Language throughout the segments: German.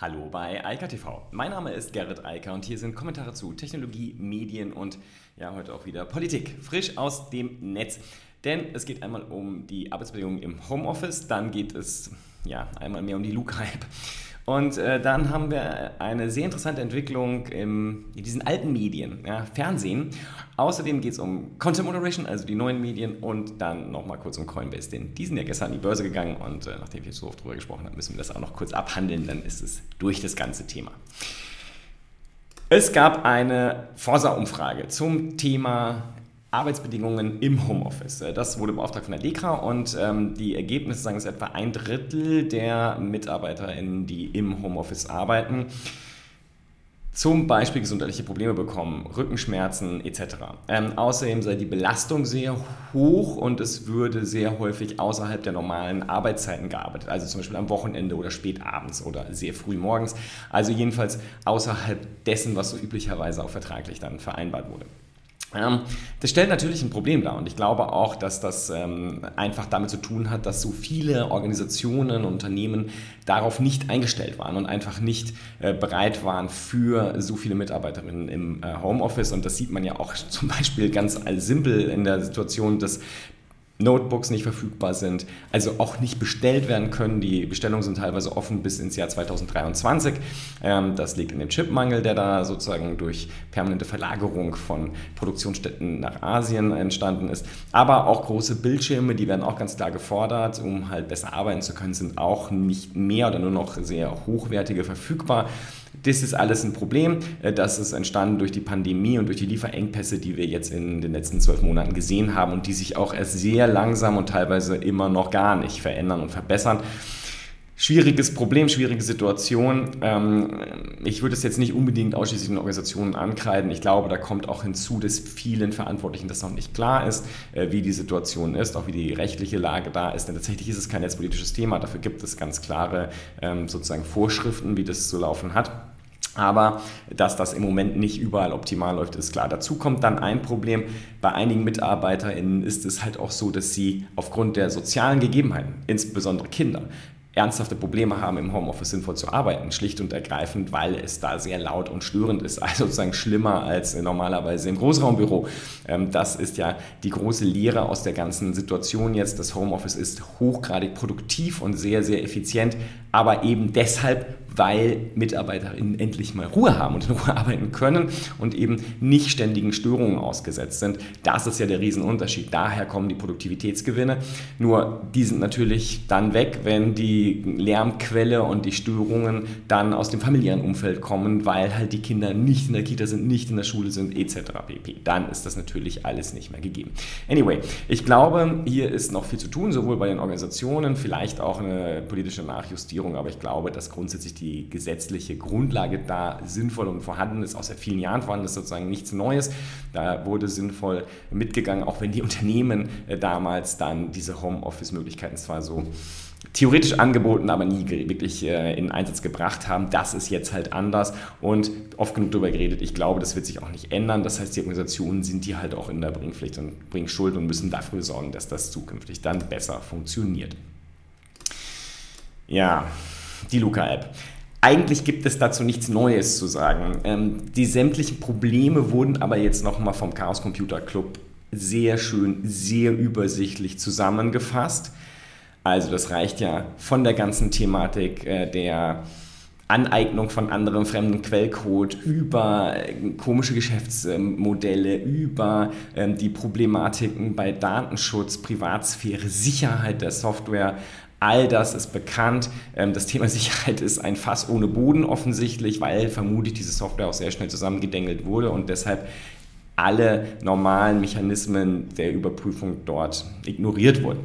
Hallo bei Eika TV. Mein Name ist Gerrit Eiker und hier sind Kommentare zu Technologie, Medien und ja, heute auch wieder Politik. Frisch aus dem Netz. Denn es geht einmal um die Arbeitsbedingungen im Homeoffice, dann geht es ja einmal mehr um die Luke-Hype. Und äh, dann haben wir eine sehr interessante Entwicklung im, in diesen alten Medien, ja, Fernsehen. Außerdem geht es um Content Moderation, also die neuen Medien und dann nochmal kurz um Coinbase, denn die sind ja gestern an die Börse gegangen und äh, nachdem wir so oft drüber gesprochen haben, müssen wir das auch noch kurz abhandeln, dann ist es durch das ganze Thema. Es gab eine Forsa-Umfrage zum Thema Arbeitsbedingungen im Homeoffice. Äh, das wurde beauftragt von der DEKRA und ähm, die Ergebnisse sagen, es etwa ein Drittel der MitarbeiterInnen, die im Homeoffice arbeiten, zum Beispiel gesundheitliche Probleme bekommen, Rückenschmerzen etc. Ähm, außerdem sei die Belastung sehr hoch und es würde sehr häufig außerhalb der normalen Arbeitszeiten gearbeitet, also zum Beispiel am Wochenende oder spät abends oder sehr früh morgens, also jedenfalls außerhalb dessen, was so üblicherweise auch vertraglich dann vereinbart wurde. Das stellt natürlich ein Problem dar. Und ich glaube auch, dass das ähm, einfach damit zu tun hat, dass so viele Organisationen und Unternehmen darauf nicht eingestellt waren und einfach nicht äh, bereit waren für so viele Mitarbeiterinnen im äh, Homeoffice. Und das sieht man ja auch zum Beispiel ganz simpel in der Situation, dass Notebooks nicht verfügbar sind, also auch nicht bestellt werden können. Die Bestellungen sind teilweise offen bis ins Jahr 2023. Ähm, das liegt in dem Chipmangel, der da sozusagen durch permanente Verlagerung von Produktionsstätten nach Asien entstanden ist. Aber auch große Bildschirme, die werden auch ganz klar gefordert, um halt besser arbeiten zu können, sind auch nicht mehr oder nur noch sehr hochwertige verfügbar. Das ist alles ein Problem. Äh, das ist entstanden durch die Pandemie und durch die Lieferengpässe, die wir jetzt in den letzten zwölf Monaten gesehen haben und die sich auch erst sehr langsam und teilweise immer noch gar nicht verändern und verbessern. Schwieriges Problem, schwierige Situation. Ähm, ich würde es jetzt nicht unbedingt ausschließlich den Organisationen ankreiden. Ich glaube, da kommt auch hinzu, dass vielen Verantwortlichen das noch nicht klar ist, äh, wie die Situation ist, auch wie die rechtliche Lage da ist. Denn tatsächlich ist es kein netzpolitisches Thema. Dafür gibt es ganz klare ähm, sozusagen Vorschriften, wie das zu laufen hat. Aber dass das im Moment nicht überall optimal läuft, ist klar. Dazu kommt dann ein Problem. Bei einigen MitarbeiterInnen ist es halt auch so, dass sie aufgrund der sozialen Gegebenheiten, insbesondere Kinder, ernsthafte Probleme haben, im Homeoffice sinnvoll zu arbeiten, schlicht und ergreifend, weil es da sehr laut und störend ist, also sozusagen schlimmer als normalerweise im Großraumbüro. Ähm, das ist ja die große Lehre aus der ganzen Situation jetzt. Das Homeoffice ist hochgradig produktiv und sehr, sehr effizient, aber eben deshalb, weil MitarbeiterInnen endlich mal Ruhe haben und in Ruhe arbeiten können und eben nicht ständigen Störungen ausgesetzt sind. Das ist ja der Riesenunterschied. Daher kommen die Produktivitätsgewinne. Nur die sind natürlich dann weg, wenn die Lärmquelle und die Störungen dann aus dem familiären Umfeld kommen, weil halt die Kinder nicht in der Kita sind, nicht in der Schule sind, etc. pp. Dann ist das natürlich alles nicht mehr gegeben. Anyway, ich glaube, hier ist noch viel zu tun, sowohl bei den Organisationen, vielleicht auch eine politische Nachjustierung, aber ich glaube, dass grundsätzlich die gesetzliche Grundlage da sinnvoll und vorhanden ist, auch seit vielen Jahren vorhanden ist, sozusagen nichts Neues. Da wurde sinnvoll mitgegangen, auch wenn die Unternehmen äh, damals dann diese Homeoffice-Möglichkeiten zwar so theoretisch angeboten, aber nie wirklich äh, in Einsatz gebracht haben. Das ist jetzt halt anders und oft genug darüber geredet. Ich glaube, das wird sich auch nicht ändern. Das heißt, die Organisationen sind die halt auch in der Bringpflicht und Bringschuld und müssen dafür sorgen, dass das zukünftig dann besser funktioniert. Ja, die Luca-App. Eigentlich gibt es dazu nichts Neues zu sagen. Ähm, die sämtlichen Probleme wurden aber jetzt nochmal vom Chaos Computer Club sehr schön, sehr übersichtlich zusammengefasst. Also das reicht ja von der ganzen Thematik äh, der Aneignung von anderem fremden Quellcode, über äh, komische Geschäftsmodelle, über ähm, die Problematiken bei Datenschutz, Privatsphäre, Sicherheit der Software, All das ist bekannt. Ähm, das Thema Sicherheit ist ein Fass ohne Boden offensichtlich, weil vermutlich diese Software auch sehr schnell zusammengedengelt wurde und deshalb alle normalen Mechanismen der Überprüfung dort ignoriert wurden.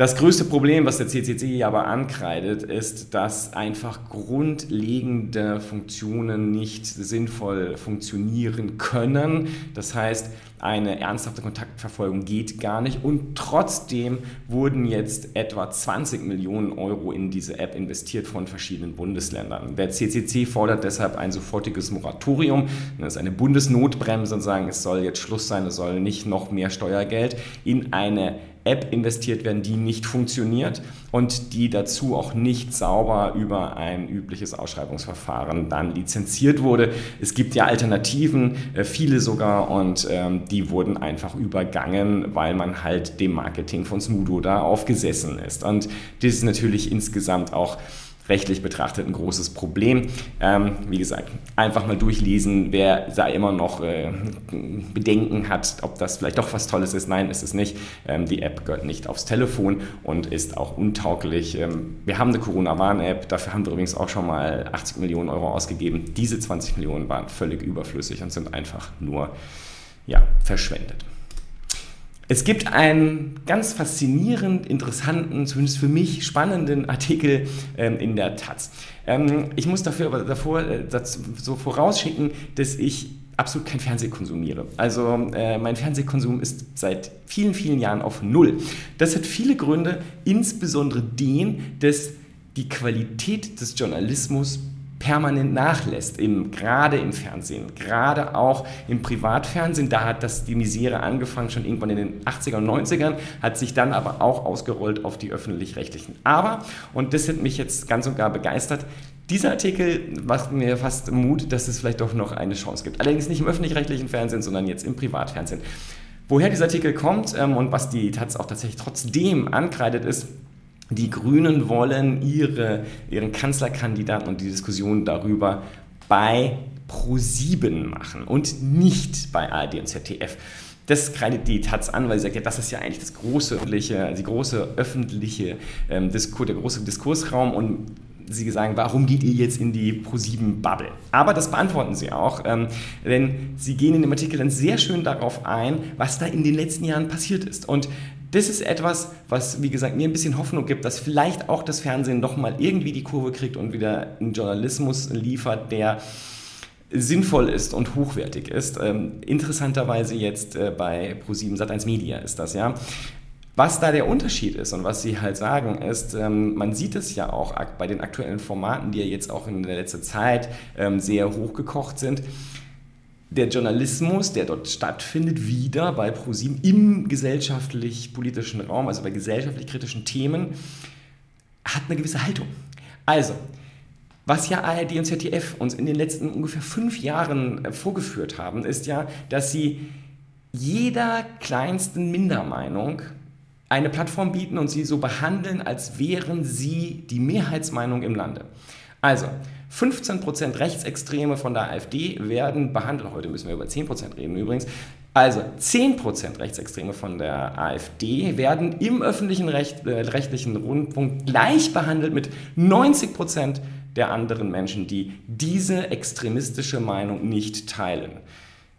Das größte Problem, was der CCC aber ankreidet, ist, dass einfach grundlegende Funktionen nicht sinnvoll funktionieren können. Das heißt, eine ernsthafte Kontaktverfolgung geht gar nicht und trotzdem wurden jetzt etwa 20 Millionen Euro in diese App investiert von verschiedenen Bundesländern. Der CCC fordert deshalb ein sofortiges Moratorium, das ist eine Bundesnotbremse und sagen, es soll jetzt Schluss sein, es soll nicht noch mehr Steuergeld in eine App investiert werden, die nicht funktioniert und die dazu auch nicht sauber über ein übliches Ausschreibungsverfahren dann lizenziert wurde. Es gibt ja Alternativen, äh, viele sogar, und ähm, die wurden einfach übergangen, weil man halt dem Marketing von Smudo da aufgesessen ist. Und das ist natürlich insgesamt auch rechtlich betrachtet ein großes Problem. Ähm, wie gesagt, einfach mal durchlesen, wer da immer noch äh, Bedenken hat, ob das vielleicht doch was Tolles ist. Nein, ist es nicht. Ähm, die App gehört nicht aufs Telefon und ist auch untauglich. Ähm, wir haben eine Corona-Warn-App, dafür haben wir übrigens auch schon mal 80 Millionen Euro ausgegeben. Diese 20 Millionen waren völlig überflüssig und sind einfach nur ja, verschwendet. Es gibt einen ganz faszinierend interessanten, zumindest für mich spannenden Artikel ähm, in der Taz. Ähm, ich muss dafür aber davor äh, so vorausschicken, dass ich absolut kein Fernsehen konsumiere. Also äh, mein Fernsehkonsum ist seit vielen, vielen Jahren auf Null. Das hat viele Gründe, insbesondere den, dass die Qualität des Journalismus permanent nachlässt, im, gerade im Fernsehen, gerade auch im Privatfernsehen. Da hat das die Misere angefangen, schon irgendwann in den 80er und 90ern, hat sich dann aber auch ausgerollt auf die öffentlich-rechtlichen. Aber, und das hat mich jetzt ganz und gar begeistert, dieser Artikel macht mir fast Mut, dass es vielleicht doch noch eine Chance gibt. Allerdings nicht im öffentlich-rechtlichen Fernsehen, sondern jetzt im Privatfernsehen. Woher dieser Artikel kommt ähm, und was die Taz auch tatsächlich trotzdem ankreidet, ist, die Grünen wollen ihre, ihren Kanzlerkandidaten und die Diskussion darüber bei Pro7 machen und nicht bei ARD und ZDF. Das kreidet die Taz an, weil sie sagt, ja, das ist ja eigentlich das große öffentliche, die große öffentliche ähm, Diskur, der große Diskursraum und sie sagen, warum geht ihr jetzt in die Pro7-Bubble? Aber das beantworten sie auch, ähm, denn sie gehen in dem Artikel dann sehr schön darauf ein, was da in den letzten Jahren passiert ist. Und das ist etwas, was, wie gesagt, mir ein bisschen Hoffnung gibt, dass vielleicht auch das Fernsehen doch mal irgendwie die Kurve kriegt und wieder einen Journalismus liefert, der sinnvoll ist und hochwertig ist. Ähm, interessanterweise jetzt äh, bei Pro7 Sat1 Media ist das, ja. Was da der Unterschied ist und was Sie halt sagen, ist, ähm, man sieht es ja auch bei den aktuellen Formaten, die ja jetzt auch in der letzten Zeit ähm, sehr hochgekocht sind der Journalismus, der dort stattfindet, wieder bei ProSieben im gesellschaftlich-politischen Raum, also bei gesellschaftlich-kritischen Themen, hat eine gewisse Haltung. Also, was ja ARD und ZDF uns in den letzten ungefähr fünf Jahren äh, vorgeführt haben, ist ja, dass sie jeder kleinsten Mindermeinung eine Plattform bieten und sie so behandeln, als wären sie die Mehrheitsmeinung im Lande. Also, 15% Rechtsextreme von der AfD werden behandelt. Heute müssen wir über 10% reden übrigens. Also 10% Rechtsextreme von der AfD werden im öffentlichen Recht, äh, rechtlichen Rundfunk gleich behandelt mit 90% der anderen Menschen, die diese extremistische Meinung nicht teilen.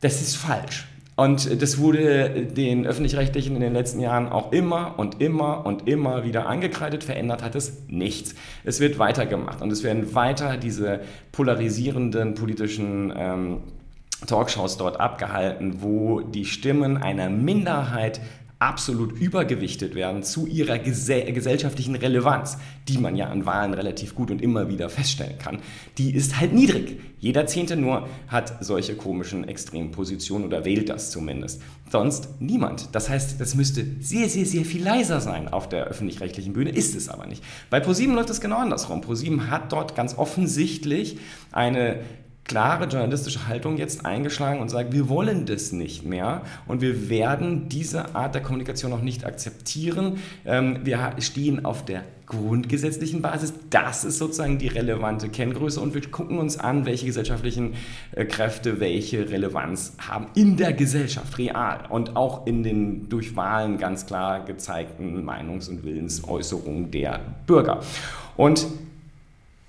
Das ist falsch. Und das wurde den öffentlich-rechtlichen in den letzten Jahren auch immer und immer und immer wieder angekreidet. Verändert hat es nichts. Es wird weitergemacht und es werden weiter diese polarisierenden politischen ähm, Talkshows dort abgehalten, wo die Stimmen einer Minderheit absolut übergewichtet werden zu ihrer gesellschaftlichen Relevanz, die man ja an Wahlen relativ gut und immer wieder feststellen kann, die ist halt niedrig. Jeder Zehnte nur hat solche komischen extremen Positionen oder wählt das zumindest. Sonst niemand. Das heißt, das müsste sehr, sehr, sehr viel leiser sein auf der öffentlich-rechtlichen Bühne, ist es aber nicht. Bei ProSieben läuft es genau andersrum. ProSieben hat dort ganz offensichtlich eine klare journalistische Haltung jetzt eingeschlagen und sagt, wir wollen das nicht mehr und wir werden diese Art der Kommunikation auch nicht akzeptieren. Ähm, wir stehen auf der grundgesetzlichen Basis. Das ist sozusagen die relevante Kenngröße und wir gucken uns an, welche gesellschaftlichen äh, Kräfte welche Relevanz haben in der Gesellschaft, real und auch in den durch Wahlen ganz klar gezeigten Meinungs- und Willensäußerungen der Bürger. Und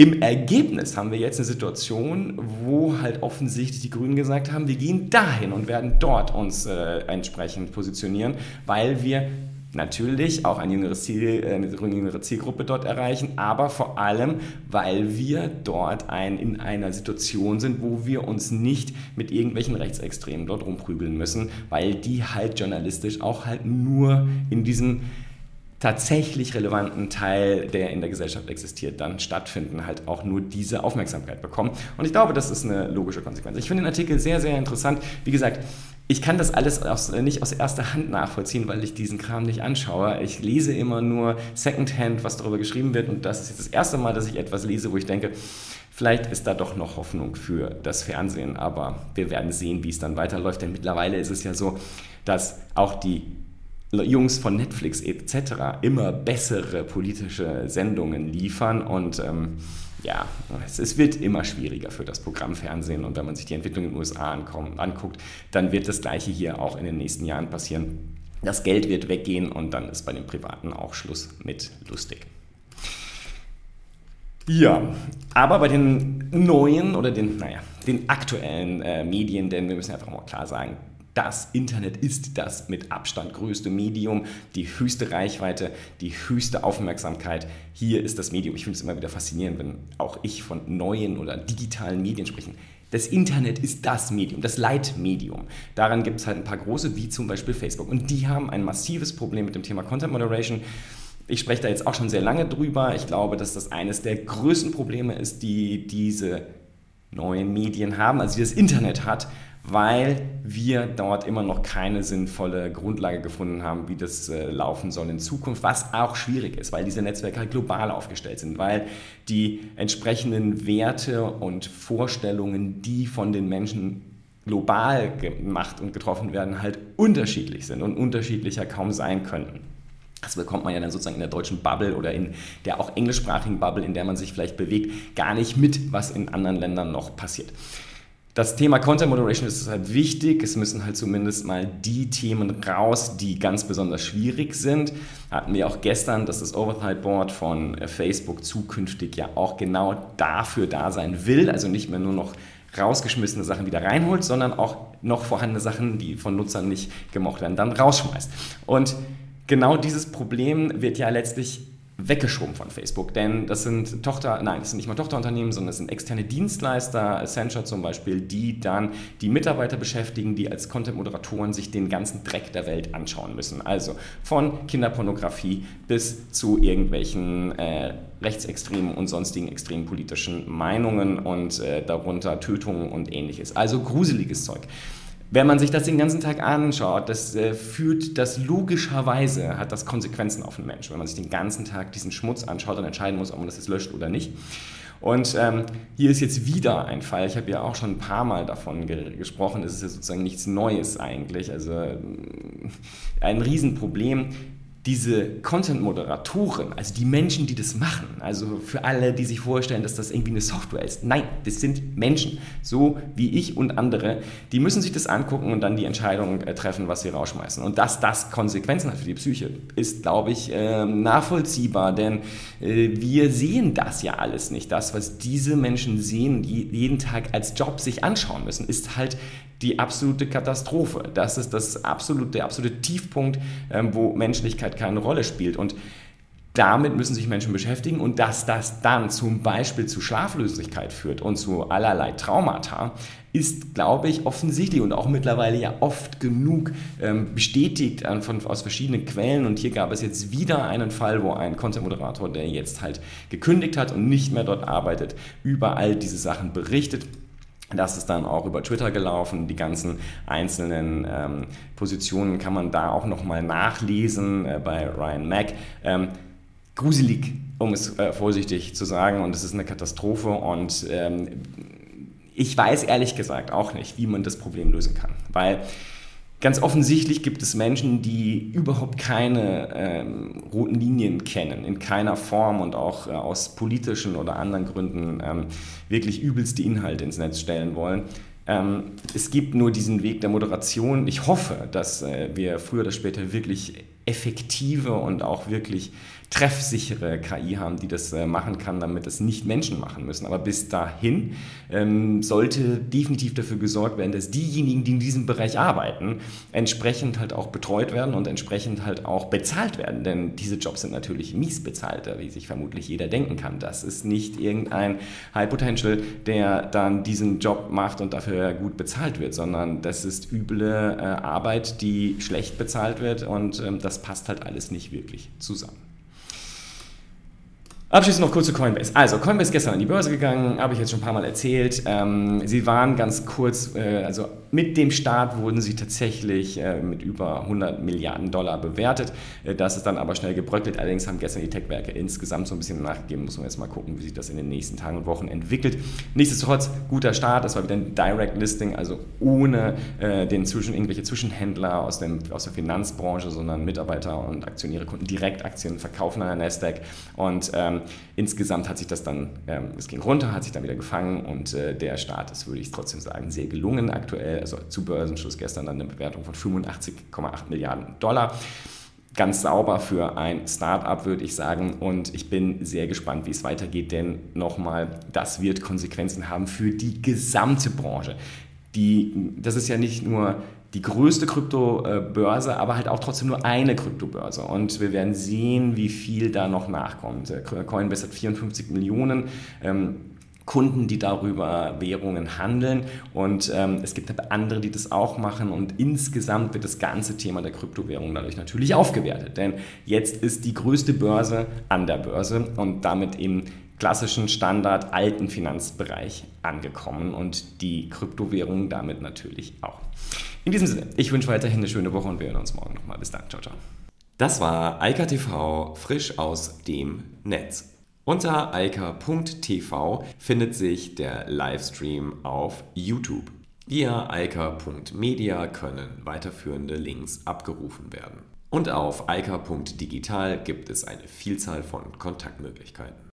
im Ergebnis haben wir jetzt eine Situation, wo halt offensichtlich die Grünen gesagt haben, wir gehen dahin und werden dort uns äh, entsprechend positionieren, weil wir natürlich auch ein jüngeres Ziel, äh, eine jüngere Zielgruppe dort erreichen, aber vor allem, weil wir dort ein, in einer Situation sind, wo wir uns nicht mit irgendwelchen Rechtsextremen dort rumprügeln müssen, weil die halt journalistisch auch halt nur in diesem tatsächlich relevanten Teil, der in der Gesellschaft existiert, dann stattfinden, halt auch nur diese Aufmerksamkeit bekommen. Und ich glaube, das ist eine logische Konsequenz. Ich finde den Artikel sehr, sehr interessant. Wie gesagt, ich kann das alles aus, nicht aus erster Hand nachvollziehen, weil ich diesen Kram nicht anschaue. Ich lese immer nur Secondhand, was darüber geschrieben wird. Und das ist jetzt das erste Mal, dass ich etwas lese, wo ich denke, vielleicht ist da doch noch Hoffnung für das Fernsehen. Aber wir werden sehen, wie es dann weiterläuft. Denn mittlerweile ist es ja so, dass auch die Jungs von Netflix etc. immer bessere politische Sendungen liefern und ähm, ja, es, es, wird immer schwieriger für das Programmfernsehen und wenn man sich die Entwicklung in den USA anguckt, dann wird das gleiche hier auch in den nächsten Jahren passieren. Das Geld wird weggehen und dann ist bei den Privaten auch Schluss mit lustig. Ja, aber bei den neuen oder den, naja, den aktuellen äh, Medien, denn wir müssen einfach mal klar sagen, das Internet ist das mit Abstand größte Medium, die höchste Reichweite, die höchste Aufmerksamkeit. Hier ist das Medium. Ich finde es immer wieder faszinierend, wenn auch ich von neuen oder digitalen Medien spreche. Das Internet ist das Medium, das Leitmedium. Daran gibt es halt ein paar große, wie zum Beispiel Facebook. Und die haben ein massives Problem mit dem Thema Content Moderation. Ich spreche da jetzt auch schon sehr lange drüber. Ich glaube, dass das eines der größten Probleme ist, die diese neuen Medien haben, also die das Internet hat weil wir dort immer noch keine sinnvolle Grundlage gefunden haben, wie das äh, laufen soll in Zukunft, was auch schwierig ist, weil diese Netzwerke halt global aufgestellt sind, weil die entsprechenden Werte und Vorstellungen, die von den Menschen global gemacht und getroffen werden, halt unterschiedlich sind und unterschiedlicher kaum sein könnten. Das bekommt man ja dann sozusagen in der deutschen Bubble oder in der auch englischsprachigen Bubble, in der man sich vielleicht bewegt, gar nicht mit, was in anderen Ländern noch passiert das Thema Content Moderation ist halt wichtig. Es müssen halt zumindest mal die Themen raus, die ganz besonders schwierig sind. Hatten wir auch gestern, dass das Oversight Board von äh, Facebook zukünftig ja auch genau dafür da sein will. Also nicht mehr nur noch rausgeschmissene Sachen wieder reinholt, sondern auch noch vorhandene Sachen, die von Nutzern nicht gemocht werden, dann rausschmeißt. Und genau dieses Problem wird ja letztlich weggeschoben von Facebook, denn das sind Tochter, nein, das sind nicht mal Tochterunternehmen, sondern das sind externe Dienstleister, Accenture zum Beispiel, die dann die Mitarbeiter beschäftigen, die als Content-Moderatoren sich den ganzen Dreck der Welt anschauen müssen. Also von Kinderpornografie bis zu irgendwelchen äh, rechtsextremen und sonstigen extremen politischen Meinungen und äh, darunter Tötungen und ähnliches. Also gruseliges Zeug. Wenn man sich das den ganzen Tag anschaut, das äh, führt das logischerweise, hat das Konsequenzen auf den Menschen. Wenn man sich den ganzen Tag diesen Schmutz anschaut und entscheiden muss, ob man das jetzt löscht oder nicht. Und ähm, hier ist jetzt wieder ein Fall, ich habe ja auch schon ein paar Mal davon ge gesprochen, es ist ja sozusagen nichts Neues eigentlich, also äh, ein Riesenproblem diese Content-Moderatoren, also die Menschen, die das machen, also für alle, die sich vorstellen, dass das irgendwie eine Software ist. Nein, das sind Menschen, so wie ich und andere, die müssen sich das angucken und dann die Entscheidung äh, treffen, was sie rausschmeißen. Und dass das Konsequenzen hat für die Psyche, ist, glaube ich, äh, nachvollziehbar, denn äh, wir sehen das ja alles nicht. Das, was diese Menschen sehen, die jeden Tag als Job sich anschauen müssen, ist halt die absolute Katastrophe. Das ist das absolute, der absolute Tiefpunkt, ähm, wo Menschlichkeit keine Rolle spielt. Und damit müssen sich Menschen beschäftigen und dass das dann zum Beispiel zu Schlaflosigkeit führt und zu allerlei Traumata, ist, glaube ich, offensichtlich und auch mittlerweile ja oft genug ähm, bestätigt äh, von, aus verschiedenen Quellen. Und hier gab es jetzt wieder einen Fall, wo ein Content-Moderator, der jetzt halt gekündigt hat und nicht mehr dort arbeitet, über all diese Sachen berichtet. Das ist dann auch über Twitter gelaufen. Die ganzen einzelnen ähm, Positionen kann man da auch nochmal nachlesen äh, bei Ryan Mack. Ähm, gruselig, um es äh, vorsichtig zu sagen, und es ist eine Katastrophe. Und ähm, ich weiß ehrlich gesagt auch nicht, wie man das Problem lösen kann. Weil Ganz offensichtlich gibt es Menschen, die überhaupt keine ähm, roten Linien kennen, in keiner Form und auch äh, aus politischen oder anderen Gründen ähm, wirklich übelst die Inhalte ins Netz stellen wollen. Ähm, es gibt nur diesen Weg der Moderation. Ich hoffe, dass äh, wir früher oder später wirklich effektive und auch wirklich treffsichere KI haben, die das äh, machen kann, damit es nicht Menschen machen müssen. Aber bis dahin ähm, sollte definitiv dafür gesorgt werden, dass diejenigen, die in diesem Bereich arbeiten, entsprechend halt auch betreut werden und entsprechend halt auch bezahlt werden. Denn diese Jobs sind natürlich mies bezahlter, wie sich vermutlich jeder denken kann. Das ist nicht irgendein High Potential, der dann diesen Job macht und dafür gut bezahlt wird, sondern das ist üble äh, Arbeit, die schlecht bezahlt wird und ähm, das passt halt alles nicht wirklich zusammen. Abschließend noch kurz zu Coinbase. Also, Coinbase gestern an die Börse gegangen, habe ich jetzt schon ein paar Mal erzählt. Ähm, sie waren ganz kurz, äh, also mit dem Start wurden sie tatsächlich äh, mit über 100 Milliarden Dollar bewertet. Äh, das ist dann aber schnell gebröckelt. Allerdings haben gestern die Tech-Werke insgesamt so ein bisschen nachgegeben. Muss man jetzt mal gucken, wie sich das in den nächsten Tagen und Wochen entwickelt. Nichtsdestotrotz, guter Start. Das war wieder ein Direct Listing, also ohne äh, den zwischen, irgendwelche Zwischenhändler aus, dem, aus der Finanzbranche, sondern Mitarbeiter und Aktionäre konnten direkt Aktien verkaufen an der Nasdaq. Und ähm, insgesamt hat sich das dann, ähm, es ging runter, hat sich dann wieder gefangen und äh, der Start ist, würde ich trotzdem sagen, sehr gelungen aktuell. Also zu Börsenschluss gestern dann eine Bewertung von 85,8 Milliarden Dollar ganz sauber für ein Startup, würde ich sagen. Und ich bin sehr gespannt, wie es weitergeht, denn nochmal, das wird Konsequenzen haben für die gesamte Branche. Die, das ist ja nicht nur die größte Kryptobörse, aber halt auch trotzdem nur eine Kryptobörse. Und wir werden sehen, wie viel da noch nachkommt. Coinbase hat 54 Millionen. Ähm, Kunden, die darüber Währungen handeln. Und ähm, es gibt aber andere, die das auch machen. Und insgesamt wird das ganze Thema der Kryptowährung dadurch natürlich aufgewertet. Denn jetzt ist die größte Börse an der Börse und damit im klassischen Standard alten Finanzbereich angekommen und die Kryptowährung damit natürlich auch. In diesem Sinne, ich wünsche weiterhin eine schöne Woche und wir hören uns morgen nochmal. Bis dann. Ciao, ciao. Das war Eika TV frisch aus dem Netz. Unter eika.tv findet sich der Livestream auf YouTube. Via eika.media können weiterführende Links abgerufen werden. Und auf eika.digital gibt es eine Vielzahl von Kontaktmöglichkeiten.